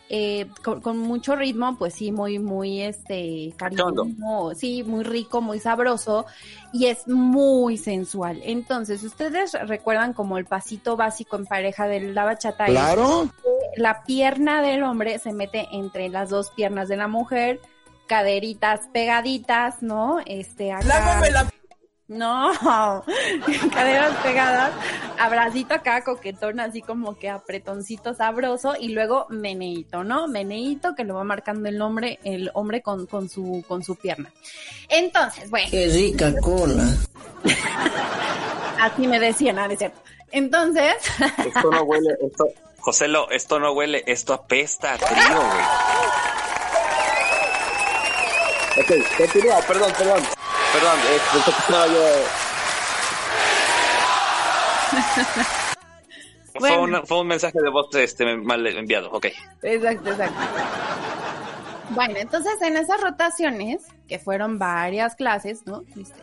eh, con, con mucho ritmo, pues sí, muy, muy, este, cariñoso, sí, muy rico, muy sabroso, y es muy sensual. Entonces, ustedes recuerdan como el pasito básico en pareja de la bachata, es Claro. la pierna del hombre se mete entre las dos piernas de la mujer, caderitas pegaditas, ¿no? Este, acá. Lávame la No, caderas pegadas, abracito acá, coquetón, así como que apretoncito sabroso, y luego meneito, ¿no? Meneito que lo va marcando el hombre, el hombre con, con su, con su pierna. Entonces, bueno, Qué rica cola. así me decían, no es cierto. Entonces, Esto no huele, esto, Joselo, esto no huele, esto apesta a trío, güey. Ok, continúa, perdón, perdón. Perdón, eh, pensé que estaba yo. Fue, Bueno. un, fue un mensaje de voz este, mal enviado, ok. Exacto, exacto. Bueno, entonces en esas rotaciones, que fueron varias clases, ¿no? Este,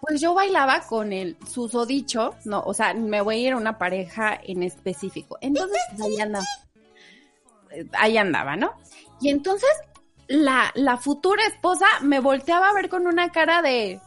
pues yo bailaba con el susodicho, no, o sea, me voy a ir a una pareja en específico. Entonces, ahí andaba. Eh, Ahí andaba, ¿no? Y entonces la, la futura esposa me volteaba a ver con una cara de.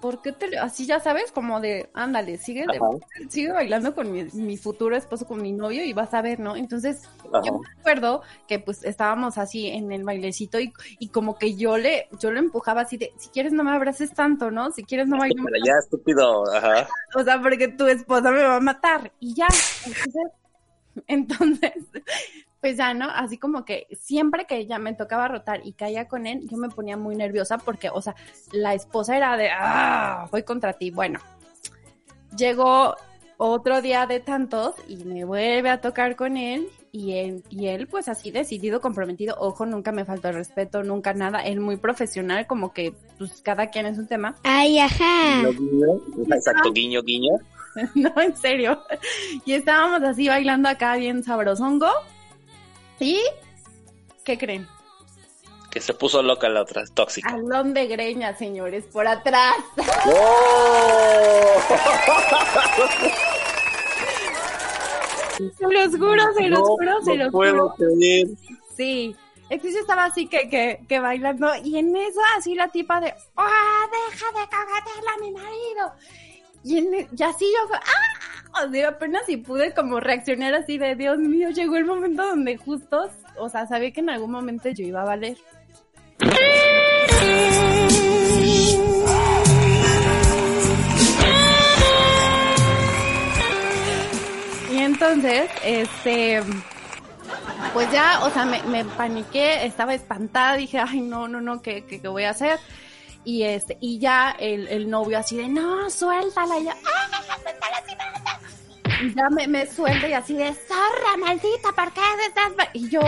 ¿Por qué te.? Así ya sabes, como de. Ándale, sigue, de- sigue bailando con mi, mi futuro esposo, con mi novio, y vas a ver, ¿no? Entonces, Ajá. yo me acuerdo que pues estábamos así en el bailecito y, y como que yo le, yo lo empujaba así de, si quieres no me abraces tanto, ¿no? Si quieres no bailemos Para allá, estúpido. Ajá. o sea, porque tu esposa me va a matar y ya. Entonces, entonces, pues ya, ¿no? Así como que siempre que ella me tocaba rotar y caía con él, yo me ponía muy nerviosa porque, o sea, la esposa era de, ah, voy contra ti. Bueno, llegó otro día de tantos y me vuelve a tocar con él y él, y él pues así decidido, comprometido, ojo, nunca me faltó el respeto, nunca nada, él muy profesional, como que pues cada quien es un tema. Ay, ajá. Guiño, guiño. Exacto, guiño, guiño. no, en serio. Y estábamos así bailando acá bien sabrosongo. ¿Y qué creen? Que se puso loca la otra, tóxica. Alón de greña, señores, por atrás. ¡Oh! Se los juro, se los juro, se no los puedo juro. creer. Sí. Yo estaba así que, que, que bailando y en eso así la tipa de, ¡ah, deja de cagarle a mi marido! Y, en, e- y así yo, ¡ah! Así apenas si pude como reaccionar así de Dios mío, llegó el momento donde justo, o sea, sabía que en algún momento yo iba a valer. Y entonces, este, pues ya, o sea, me, me paniqué, estaba espantada, dije, ay, no, no, no, ¿qué, qué, qué voy a hacer? Y este, y ya el, el novio así de, no, suéltala, y yo, ¡ah, suéltala, sí, suéltala". Y ya me, me suelta y así de, zorra, maldita, ¿por qué estás? ba-?" Y yo,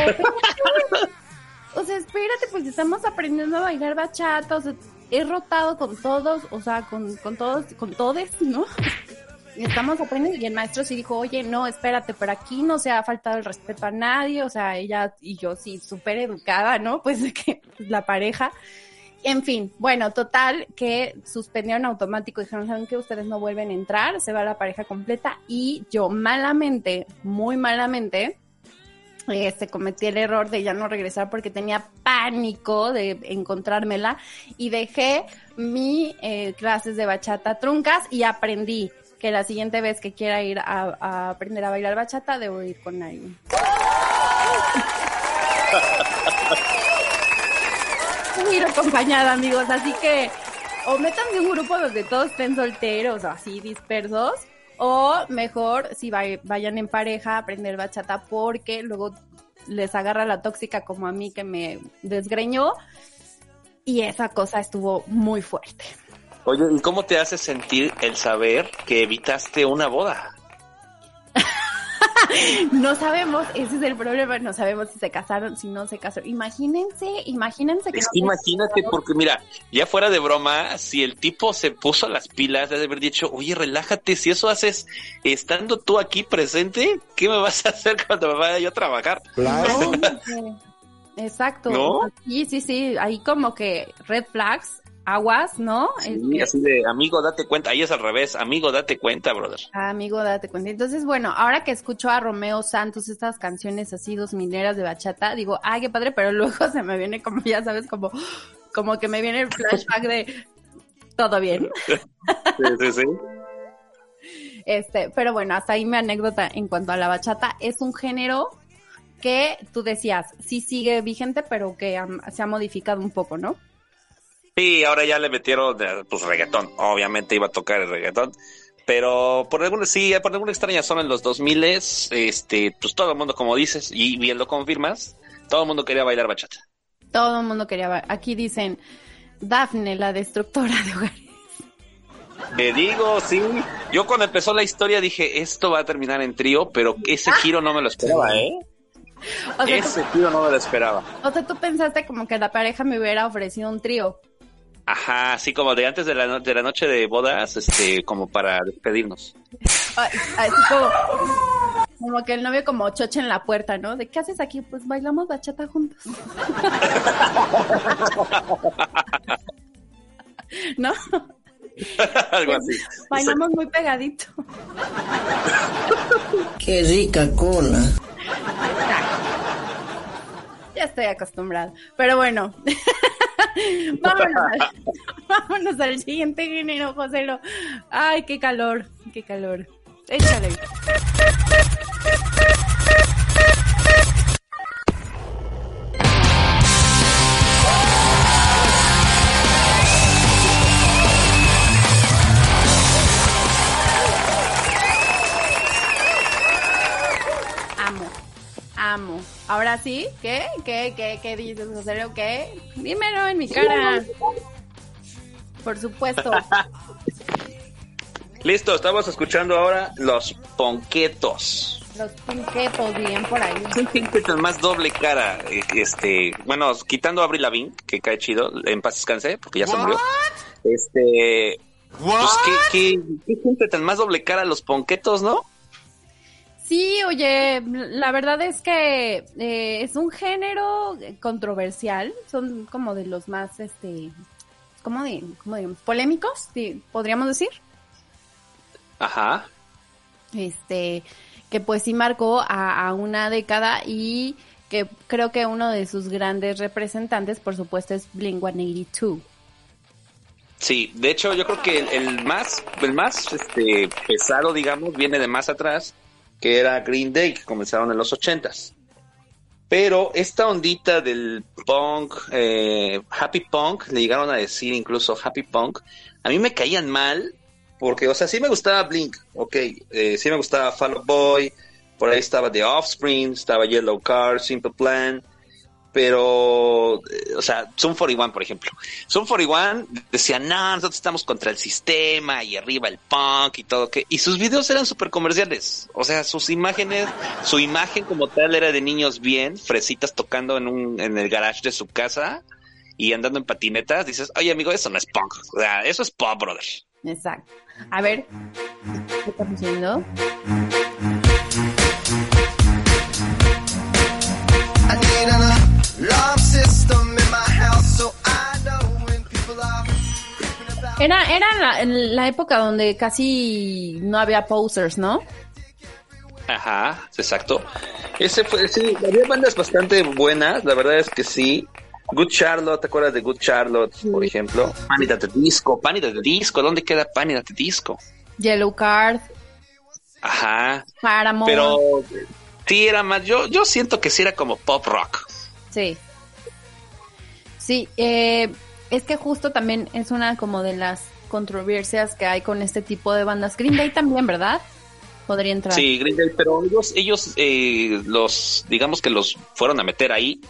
o sea, espérate, pues estamos aprendiendo a bailar bachata, o sea, he rotado con todos, o sea, con, con todos, con todes, ¿no? Y estamos aprendiendo y el maestro sí dijo, oye, no, espérate, pero aquí no se ha faltado el respeto a nadie, o sea, ella y yo sí, súper educada, ¿no? Pues de que la pareja. En fin, bueno, total, que suspendieron automático, dijeron, ¿saben que Ustedes no vuelven a entrar, se va la pareja completa y yo malamente, muy malamente, este, cometí el error de ya no regresar porque tenía pánico de encontrármela y dejé mi eh, clases de bachata truncas y aprendí que la siguiente vez que quiera ir a, a aprender a bailar bachata debo ir con alguien. ir acompañada, amigos, así que o métanse un grupo donde todos estén solteros o así dispersos, o mejor si vay- vayan en pareja a aprender bachata porque luego les agarra la tóxica como a mí que me desgreñó y esa cosa estuvo muy fuerte. Oye, ¿y cómo te hace sentir el saber que evitaste una boda? No sabemos, ese es el problema, no sabemos si se casaron, si no se casaron. Imagínense, imagínense que Es no imagínate, porque mira, ya fuera de broma, si el tipo se puso las pilas de haber dicho, oye, relájate, si eso haces estando tú aquí presente, ¿qué me vas a hacer cuando me vaya yo a trabajar? Claro. Exacto. ¿No? Sí, sí, sí, ahí como que red flags, aguas, ¿no? Sí, así de, amigo, date cuenta, ahí es al revés, amigo, date cuenta, brother. Ah, amigo, date cuenta. Entonces, bueno, ahora que escucho a Romeo Santos, estas canciones así dos mineras de bachata, digo, ay, qué padre, pero luego se me viene como, ya sabes, como, como que me viene el flashback de todo bien. Sí, sí, sí. Este, pero bueno, hasta ahí mi anécdota en cuanto a la bachata. Es un género que tú decías, sí sigue vigente, pero que se ha modificado un poco, ¿no? Sí, ahora ya le metieron eh, pues reggaetón. Obviamente iba a tocar el reggaetón. Pero por alguna, sí, por alguna extraña zona en los 2000 este, pues todo el mundo, como dices, y bien lo confirmas, todo el mundo quería bailar bachata. Todo el mundo quería ver. Aquí dicen, Dafne, la destructora de hogares. Te digo, sí. Yo cuando empezó la historia dije, esto va a terminar en trío, pero ese giro no me lo esperaba, ¿eh? O sea, Ese giro no me lo esperaba. o sea, tú pensaste como que la pareja me hubiera ofrecido un trío. Ajá, así como de antes de la, no- de la noche de bodas, este, como para despedirnos. Así como, como que el novio como choche en la puerta, ¿no? ¿De qué haces aquí? Pues bailamos bachata juntos. ¿No? Algo así. Bailamos muy pegadito. Qué rica cola. Ya estoy acostumbrada. Pero bueno. vámonos, al, vámonos al siguiente género, Joselo. Ay, qué calor, qué calor. Échale. Amo. Ahora sí, ¿qué? ¿Qué, qué, qué dices, José? ¿Qué? Dímelo en mi cara. Por supuesto. Listo, estamos escuchando ahora los ponquetos. Los pinquetos bien por ahí. ¿Quién pinquetos más doble cara? Eh, Este, bueno, quitando a Avril Lavigne, que cae chido, en paz descanse, porque ya se murió. Este, pues qué, qué, qué gente tan más doble cara los ponquetos, ¿no? Sí, oye, la verdad es que eh, es un género controversial. Son como de los más, este, ¿cómo, de, cómo digamos? Polémicos, podríamos decir. Ajá. este que pues sí marcó a, a una década y que creo que uno de sus grandes representantes por supuesto es Blink 182 Sí, de hecho yo creo que el, el más, el más este, pesado, digamos, viene de más atrás, que era Green Day, que comenzaron en los ochentas. Pero esta ondita del punk, eh, happy punk, le llegaron a decir incluso happy punk, a mí me caían mal, porque, o sea, sí me gustaba Blink, ok, eh, sí me gustaba Fall Out Boy, por ahí estaba The Offspring, estaba Yellow Card, Simple Plan, pero, eh, o sea, Zoom 41, por ejemplo. Zoom 41 decía, no, nosotros estamos contra el sistema y arriba el punk y todo, que y sus videos eran súper comerciales. O sea, sus imágenes, su imagen como tal era de niños bien, fresitas tocando en, un, en el garage de su casa y andando en patinetas. Dices, oye, amigo, eso no es punk. O sea, eso es pop, brother. Exacto. A ver, ¿qué estamos haciendo? Era, era la, la época donde casi no había posers, ¿no? Ajá, exacto. Ese fue, sí, había bandas bastante buenas, la verdad es que sí. Good Charlotte, ¿te acuerdas de Good Charlotte, por ejemplo? Panic at the Disco, Panic at the Disco, ¿dónde queda Panic at the Disco? Yellow Card, Ajá, Paramore. pero sí era más, yo, yo siento que sí era como pop rock. Sí. Sí, eh, es que justo también es una como de las controversias que hay con este tipo de bandas. Green Day también, ¿verdad? Podría entrar. Sí, Green Day, pero ellos, ellos eh, los, digamos que los fueron a meter ahí,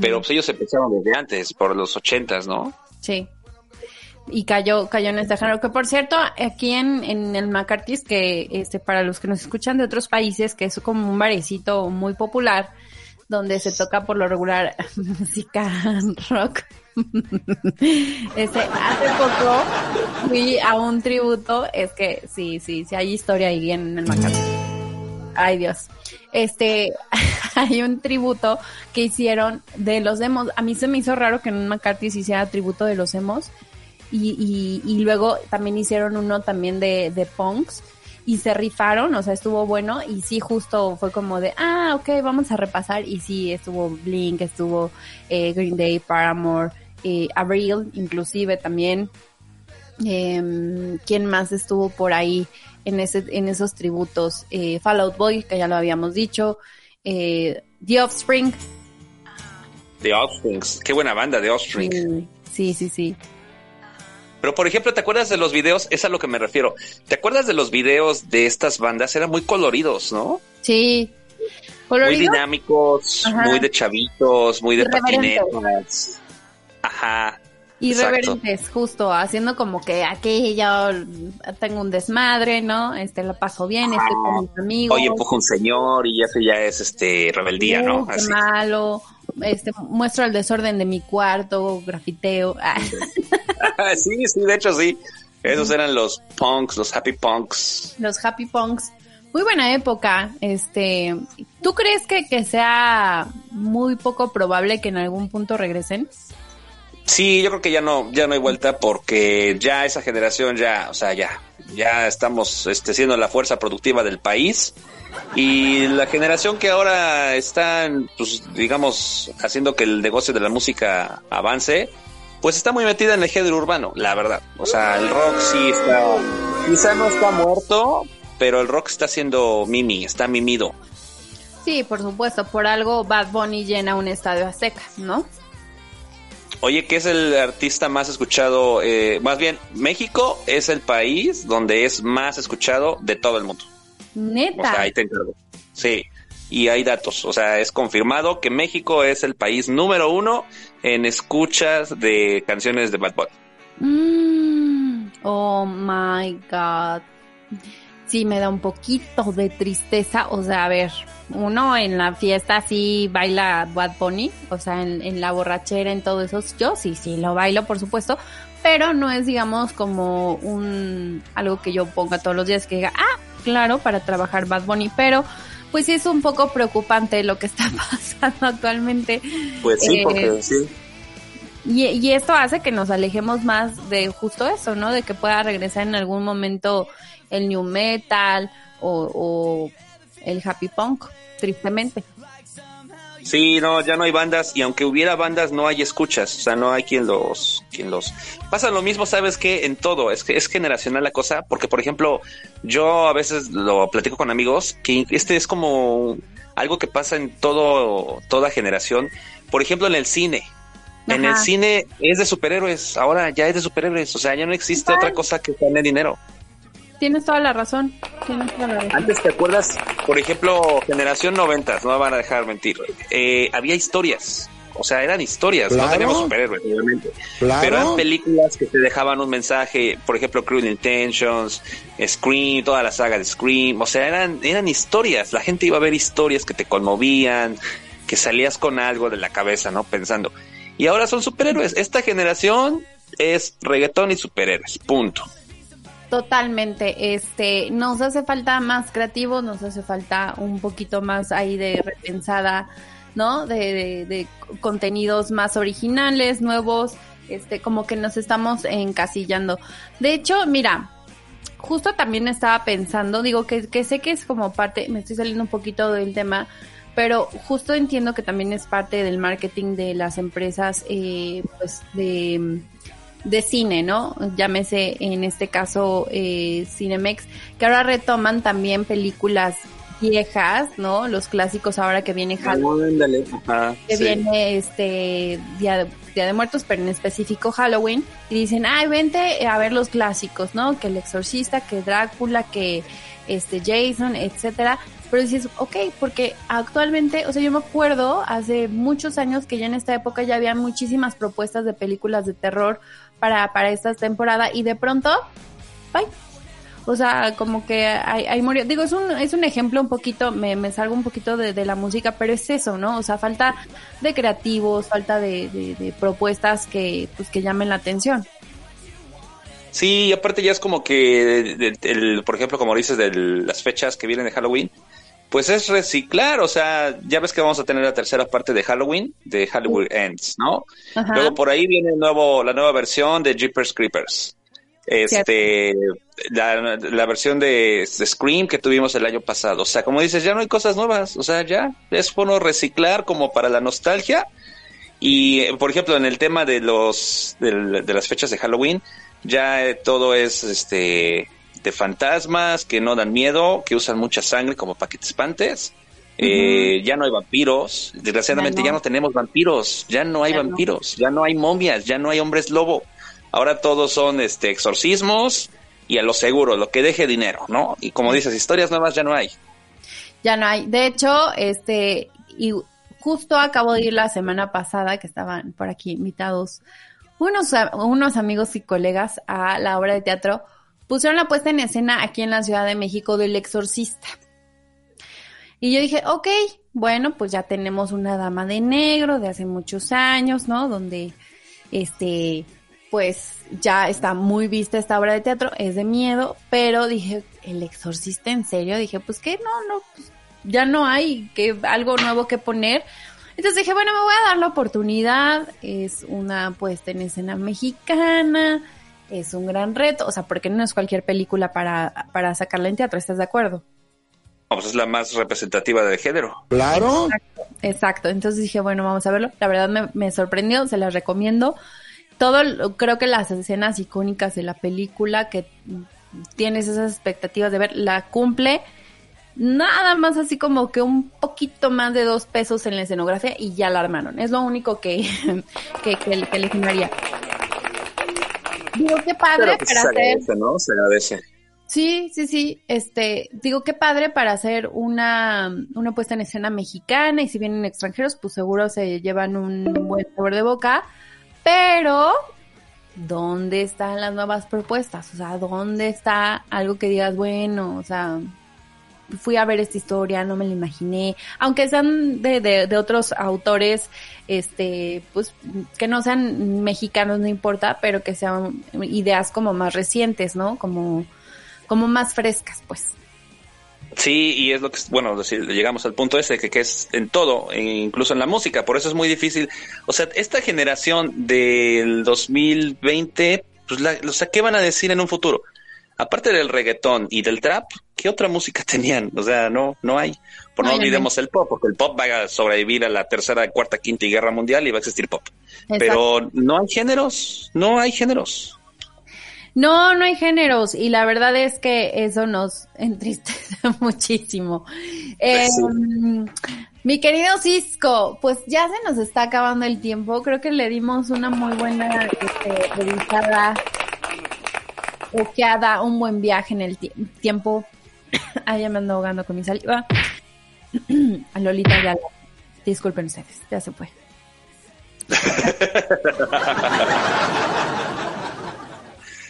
pero pues ellos empezaron desde antes, por los ochentas, ¿no? Sí. Y cayó, cayó en este género. Que por cierto, aquí en, en el McCarthy's, que este, para los que nos escuchan de otros países, que es como un barecito muy popular, donde se toca por lo regular música rock. Este, hace poco fui a un tributo, es que sí, sí, sí hay historia ahí en el McCarthy. Ay Dios. Este, hay un tributo que hicieron de los demos. A mí se me hizo raro que en un McCarthy se hiciera tributo de los emos. Y, y, y luego también hicieron uno también de, de punks. Y se rifaron, o sea, estuvo bueno. Y sí, justo fue como de, ah, ok, vamos a repasar. Y sí, estuvo Blink, estuvo eh, Green Day, Paramore, eh, Avril, inclusive también. Em, ¿Quién más estuvo por ahí en, ese, en esos tributos? Eh, Fallout Boy, que ya lo habíamos dicho. Eh, The Offspring. The Offsprings, qué buena banda, The Offspring. Sí, sí, sí. Pero por ejemplo, ¿te acuerdas de los videos? Es a lo que me refiero. ¿Te acuerdas de los videos de estas bandas? Eran muy coloridos, ¿no? Sí. Muy dinámicos, Ajá. muy de chavitos, muy de patinetas. Ajá. Irreverentes, justo, haciendo como que aquí yo tengo un desmadre, ¿no? Este, la paso bien, estoy con mis amigos. Oye, empuja un señor y eso ya es este rebeldía, ¿no? Qué Así. malo. Este, muestro el desorden de mi cuarto, grafiteo. Ah, sí, sí, de hecho sí. Esos eran los punks, los happy punks. los happy punks. Muy buena época. Este, ¿tú crees que, que sea muy poco probable que en algún punto regresen? Sí, yo creo que ya no, ya no hay vuelta porque ya esa generación ya, o sea, ya, ya estamos este, siendo la fuerza productiva del país y la generación que ahora está, pues, digamos, haciendo que el negocio de la música avance, pues está muy metida en el género urbano, la verdad. O sea, el rock sí está, quizá no está muerto, pero el rock está siendo mimi, está mimido. Sí, por supuesto. Por algo Bad Bunny llena un estadio azteca, ¿no? Oye, ¿qué es el artista más escuchado? Eh, más bien, México es el país donde es más escuchado de todo el mundo. O Neta. sea, ahí te encargo. Sí, y hay datos. O sea, es confirmado que México es el país número uno en escuchas de canciones de Bad Bunny. Mm, oh my god. Sí, me da un poquito de tristeza. O sea, a ver, uno en la fiesta sí baila Bad Bunny, o sea, en, en la borrachera, en todo eso. Yo sí, sí, lo bailo, por supuesto, pero no es, digamos, como un algo que yo ponga todos los días que diga, ah, claro, para trabajar Bad Bunny, pero pues sí es un poco preocupante lo que está pasando actualmente. Pues sí, Eh, porque sí. Y, y esto hace que nos alejemos más de justo eso, ¿no? De que pueda regresar en algún momento el new metal o, o el happy punk, tristemente. Sí, no, ya no hay bandas y aunque hubiera bandas no hay escuchas, o sea, no hay quien los, quien los. Pasa lo mismo, sabes que en todo es que es generacional la cosa, porque por ejemplo yo a veces lo platico con amigos que este es como algo que pasa en todo toda generación. Por ejemplo, en el cine, en el cine es de superhéroes, ahora ya es de superhéroes, o sea, ya no existe otra cosa que gane dinero. Tienes toda la razón. Tienes toda la razón. Antes te acuerdas, por ejemplo, generación 90, no me van a dejar mentir, eh, había historias. O sea, eran historias, no teníamos superhéroes, obviamente. Claro. Pero eran películas que te dejaban un mensaje, por ejemplo, Cruel Intentions, Scream, toda la saga de Scream. O sea, eran, eran historias. La gente iba a ver historias que te conmovían, que salías con algo de la cabeza, ¿no? Pensando. Y ahora son superhéroes. Esta generación es reggaetón y superhéroes. Punto. Totalmente, este, nos hace falta más creativos, nos hace falta un poquito más ahí de repensada, ¿no? De, de, de contenidos más originales, nuevos, este, como que nos estamos encasillando. De hecho, mira, justo también estaba pensando, digo que, que sé que es como parte, me estoy saliendo un poquito del tema, pero justo entiendo que también es parte del marketing de las empresas, eh, pues de, de cine, ¿no? Llámese en este caso eh, Cinemex, que ahora retoman también películas viejas, ¿no? Los clásicos ahora que viene Halloween. Ajá, que sí. viene este Día de, Día de Muertos, pero en específico Halloween, y dicen, ay, vente a ver los clásicos, ¿no? Que el exorcista, que Drácula, que este Jason, etcétera. Pero dices, ok, porque actualmente, o sea, yo me acuerdo hace muchos años que ya en esta época ya había muchísimas propuestas de películas de terror para, para esta temporada y de pronto, bye. O sea, como que ahí, ahí murió. Digo, es un, es un ejemplo un poquito, me, me salgo un poquito de, de la música, pero es eso, ¿no? O sea, falta de creativos, falta de, de, propuestas que, pues, que llamen la atención. Sí, aparte ya es como que, el- por ejemplo, como dices, de las fechas que vienen de Halloween, pues es reciclar, o sea, ya ves que vamos a tener la tercera parte de Halloween, de Halloween Ends, ¿no? Ajá. Luego por ahí viene el nuevo, la nueva versión de Jeepers Creepers. Este, la, la versión de, de Scream que tuvimos el año pasado. O sea, como dices, ya no hay cosas nuevas. O sea, ya es bueno reciclar como para la nostalgia. Y, por ejemplo, en el tema de los, de, las fechas de Halloween, ya eh, todo es, este, de fantasmas que no dan miedo, que usan mucha sangre como para que te espantes. Eh, ya no hay vampiros. Desgraciadamente Ya ya no. tenemos vampiros. Ya no hay Ya no. vampiros. Ya no hay momias. Ya no hay hombres lobo. Ahora todos son este exorcismos y a lo seguro, lo que deje dinero, ¿no? Y como dices, historias nuevas ya no hay. Ya no hay. De hecho, este, y justo acabo de ir la semana pasada, que estaban por aquí invitados unos, unos amigos y colegas a la obra de teatro, pusieron la puesta en escena aquí en la Ciudad de México del Exorcista. Y yo dije, ok, bueno, pues ya tenemos una dama de negro de hace muchos años, ¿no? Donde, este, pues ya está muy vista esta obra de teatro, es de miedo, pero dije, ¿el exorcista en serio? Dije, pues que no, no, pues, ya no hay que algo nuevo que poner. Entonces dije, bueno, me voy a dar la oportunidad, es una puesta en escena mexicana, es un gran reto, o sea, porque no es cualquier película para, para sacarla en teatro, ¿estás de acuerdo? Pues es la más representativa del género. Claro. Exacto, entonces dije, bueno, vamos a verlo. La verdad me, me sorprendió, se las recomiendo. Todo, creo que las escenas icónicas de la película que tienes esas expectativas de ver, la cumple. Nada más así como que un poquito más de dos pesos en la escenografía y ya la armaron. Es lo único que, que, que, que le. Digo, qué padre Pero pues se para hacer agradece, ¿no? Se agradece. Sí, sí, sí. Este, digo, qué padre para hacer una, una puesta en escena mexicana y si vienen extranjeros, pues seguro se llevan un buen sabor de boca. Pero, ¿dónde están las nuevas propuestas? O sea, ¿dónde está algo que digas, bueno, o sea, fui a ver esta historia, no me la imaginé, aunque sean de, de, de otros autores, este, pues, que no sean mexicanos, no importa, pero que sean ideas como más recientes, ¿no? Como, como más frescas, pues. Sí, y es lo que, bueno, llegamos al punto ese, que, que es en todo, e incluso en la música, por eso es muy difícil. O sea, esta generación del 2020, pues, la, o sea, ¿qué van a decir en un futuro? Aparte del reggaetón y del trap, ¿qué otra música tenían? O sea, no, no hay. Por no olvidemos el pop, porque el pop va a sobrevivir a la tercera, cuarta, quinta y guerra mundial y va a existir pop. Exacto. Pero no hay géneros, no hay géneros. No, no hay géneros y la verdad es que eso nos entristece muchísimo. Eh, sí. Mi querido Cisco, pues ya se nos está acabando el tiempo. Creo que le dimos una muy buena este, revisada, ojeada, un buen viaje en el ti- tiempo. Ay, ya me ando ahogando con mi saliva. A Lolita ya Disculpen ustedes, ya se fue.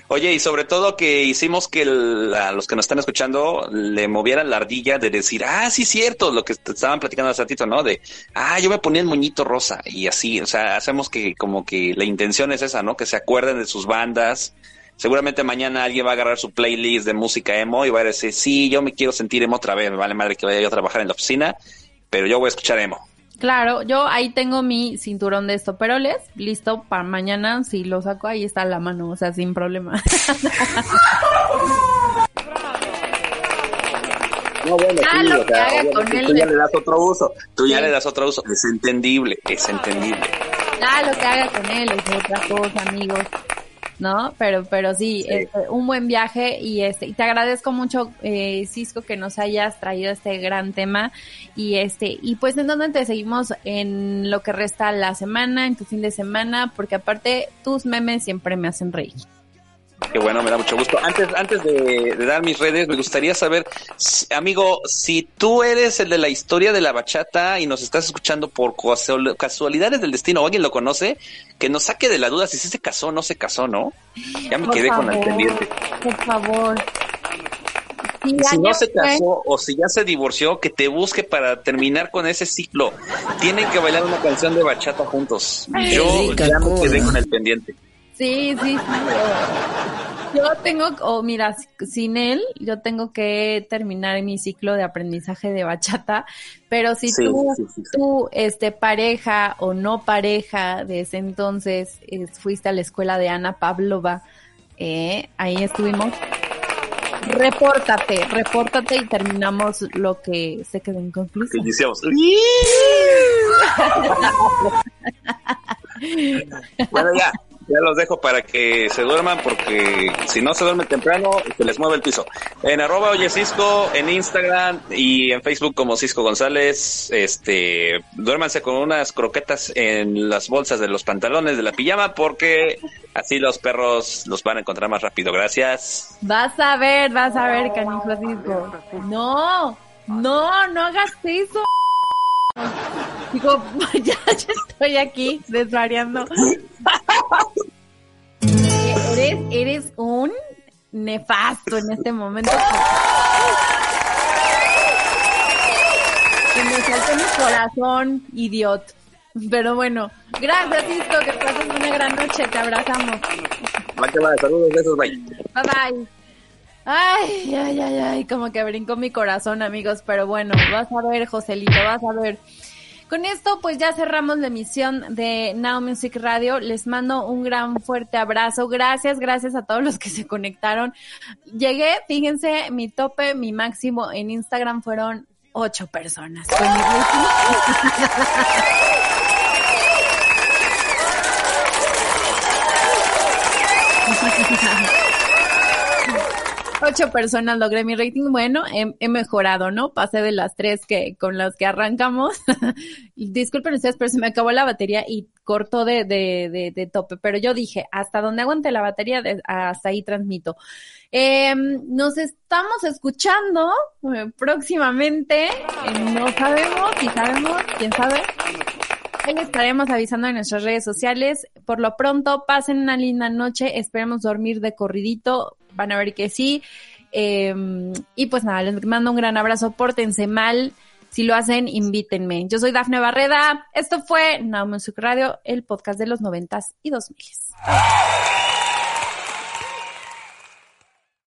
Oye, y sobre todo que hicimos que el- a los que nos están escuchando le movieran la ardilla de decir, ah, sí, cierto, lo que estaban platicando hace ratito, ¿no? De, ah, yo me ponía el moñito rosa y así, o sea, hacemos que como que la intención es esa, ¿no? Que se acuerden de sus bandas. Seguramente mañana alguien va a agarrar su playlist de música emo y va a decir, sí, yo me quiero sentir emo otra vez, me vale madre que vaya yo a trabajar en la oficina, pero yo voy a escuchar emo. Claro, yo ahí tengo mi cinturón de estoperoles, listo para mañana, si lo saco ahí está a la mano, o sea, sin problema. No, bueno, Ah, lo que haga con él. Tú ya le das otro uso, tú ya Sí. le das otro uso, es entendible, es entendible. Ah, lo que haga con él es otra cosa, amigos. ¿No? Pero, pero sí, Sí. este, un buen viaje y este, y te agradezco mucho, eh, Cisco, que nos hayas traído este gran tema y este, y pues en donde te seguimos en lo que resta la semana, en tu fin de semana, porque aparte tus memes siempre me hacen reír. Qué bueno, me da mucho gusto. Antes, antes de, de dar mis redes, me gustaría saber, amigo, si tú eres el de la historia de la bachata y nos estás escuchando por casual- casualidades del destino, o alguien lo conoce, que nos saque de la duda si sí se casó o no se casó, ¿no? Ya me Por quedé con el pendiente. Por favor. Si no se fue- casó o si ya se divorció, que te busque para terminar con ese ciclo. Tienen que bailar una canción de bachata juntos. Yo ya me quedé con el pendiente. Sí, sí, sí. Yo tengo, o mira, sin él, yo tengo que terminar mi ciclo de aprendizaje de bachata, pero si Sí, tú, sí, tú, este, pareja o no pareja de ese entonces, fuiste a la escuela de Ana Pavlova, eh, ahí estuvimos. Repórtate, repórtate y terminamos lo que se quedó Que inconcluso. iniciamos. bueno, ya, ya los dejo para que se duerman porque si no se duermen temprano, se les mueve el piso. En arroba oye Cisco, en Instagram y en Facebook como Cisco González, este, duérmanse con unas croquetas en las bolsas de los pantalones de la pijama porque así los perros los van a encontrar más rápido. Gracias. Vas a ver, vas a ver, canijo Cisco. No, no, no hagas eso. Digo, ya, ya estoy aquí desvariando. Eres, eres un nefasto en este momento. Que me saltó mi corazón, idiot. Pero bueno, gracias Cisco, que pases una gran noche, te abrazamos. Va que va, saludos, besos, bye. Bye bye. Ay, ay, ay, ay, como que brincó mi corazón, amigos, pero bueno, vas a ver, Joselito, vas a ver. Con esto, pues ya cerramos la emisión de Now Music Radio. Les mando un gran fuerte abrazo. Gracias, gracias a todos los que se conectaron. Llegué, fíjense, mi tope, mi máximo en Instagram fueron ocho personas mi rating. Ocho personas logré mi rating. Bueno, he, mejorado, ¿no? Pasé de las tres que con las que arrancamos. Disculpen ustedes, pero se me acabó la batería y cortó de, tope. Pero yo dije, hasta donde aguante la batería, hasta ahí transmito. Eh, nos estamos escuchando eh, próximamente. Eh, no sabemos, si sabemos, quién sabe. Ahí estaremos avisando en nuestras redes sociales. Por lo pronto, pasen una linda noche. Esperemos dormir de corridito. Van a ver que sí. Eh, y pues nada, les mando un gran abrazo. Pórtense mal. Si lo hacen, invítenme. Yo soy Dafne Barreda. Esto fue Now Music Radio, el podcast de los noventas y dos miles.